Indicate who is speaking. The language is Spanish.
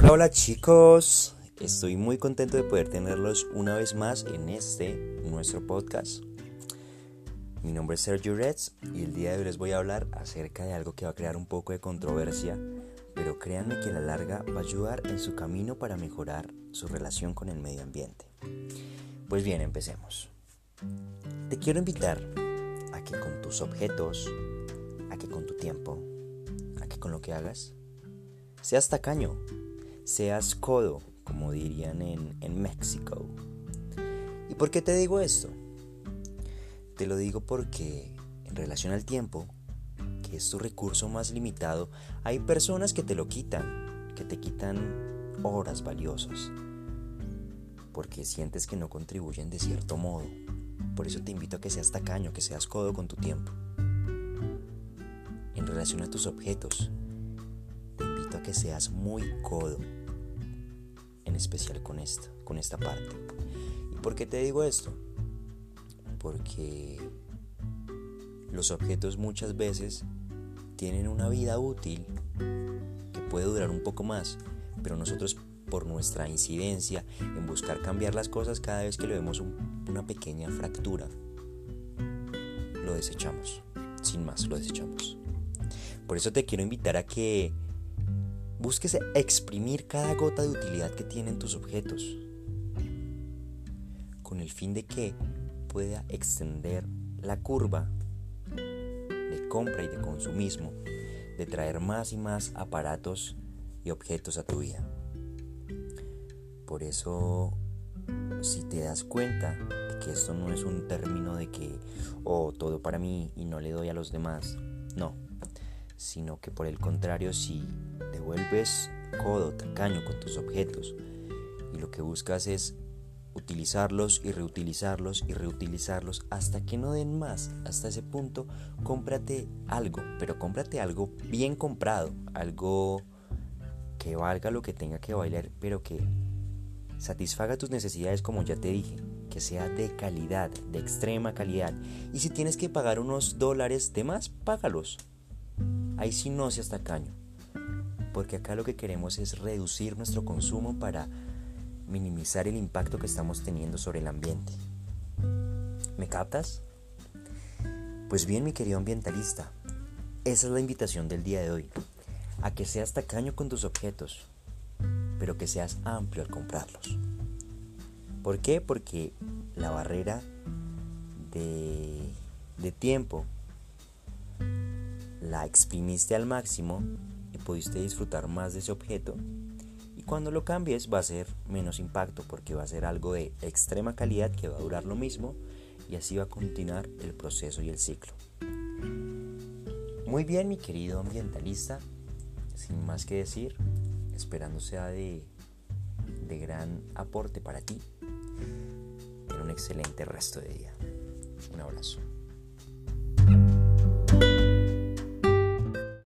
Speaker 1: Hola, hola chicos. Estoy muy contento de poder tenerlos una vez más en este, nuestro podcast. Mi nombre es Sergio Reds y el día de hoy les voy a hablar acerca de algo que va a crear un poco de controversia, pero créanme que a la larga va a ayudar en su camino para mejorar su relación con el medio ambiente. Pues bien, empecemos. Te quiero invitar a que con tus objetos, a que con tu tiempo, a que con lo que hagas, seas tacaño, seas codo, como dirían en, México. ¿Y por qué te digo esto? Te lo digo porque en relación al tiempo, que es tu recurso más limitado, hay personas que te lo quitan, que te quitan horas valiosas, porque sientes que no contribuyen de cierto modo. Por eso te invito a que seas tacaño, que seas codo con tu tiempo. En relación a tus objetos, te invito a que seas muy codo en especial con esta, con esta parte. ¿Y por qué te digo esto? Porque los objetos muchas veces tienen una vida útil que puede durar un poco más, pero nosotros por nuestra incidencia en buscar cambiar las cosas cada vez que le vemos una pequeña fractura, lo desechamos, sin más, lo desechamos. Por eso te quiero invitar a que Busques exprimir cada gota de utilidad que tienen tus objetos, con el fin de que pueda extender la curva de compra y de consumismo, de traer más y más aparatos y objetos a tu vida. Por eso, si te das cuenta de que esto no es un término de que, oh, todo para mí y no le doy a los demás, no, sino que por el contrario, si vuelves codo, tacaño con tus objetos y lo que buscas es utilizarlos y reutilizarlos y reutilizarlos hasta que no den más. Hasta ese punto, cómprate algo, pero cómprate algo bien comprado, algo que valga lo que tenga que bailar, pero que satisfaga tus necesidades como ya te dije, que sea de calidad, de extrema calidad. Y si tienes que pagar unos dólares de más, págalos. Ahí sí no seas tacaño, porque acá lo que queremos es reducir nuestro consumo para minimizar el impacto que estamos teniendo sobre el ambiente. ¿Me captas? Pues bien, mi querido ambientalista, esa es la invitación del día de hoy, a que seas tacaño con tus objetos, pero que seas amplio al comprarlos. ¿Por qué? Porque la barrera de, de tiempo la exprimiste al máximo pudiste disfrutar más de ese objeto. Y cuando lo cambies va a ser menos impacto porque va a ser algo de extrema calidad que va a durar lo mismo y así va a continuar el proceso y el ciclo. Muy bien mi querido ambientalista, sin más que decir, esperando sea de, de gran aporte para ti. En un excelente resto de día. Un abrazo.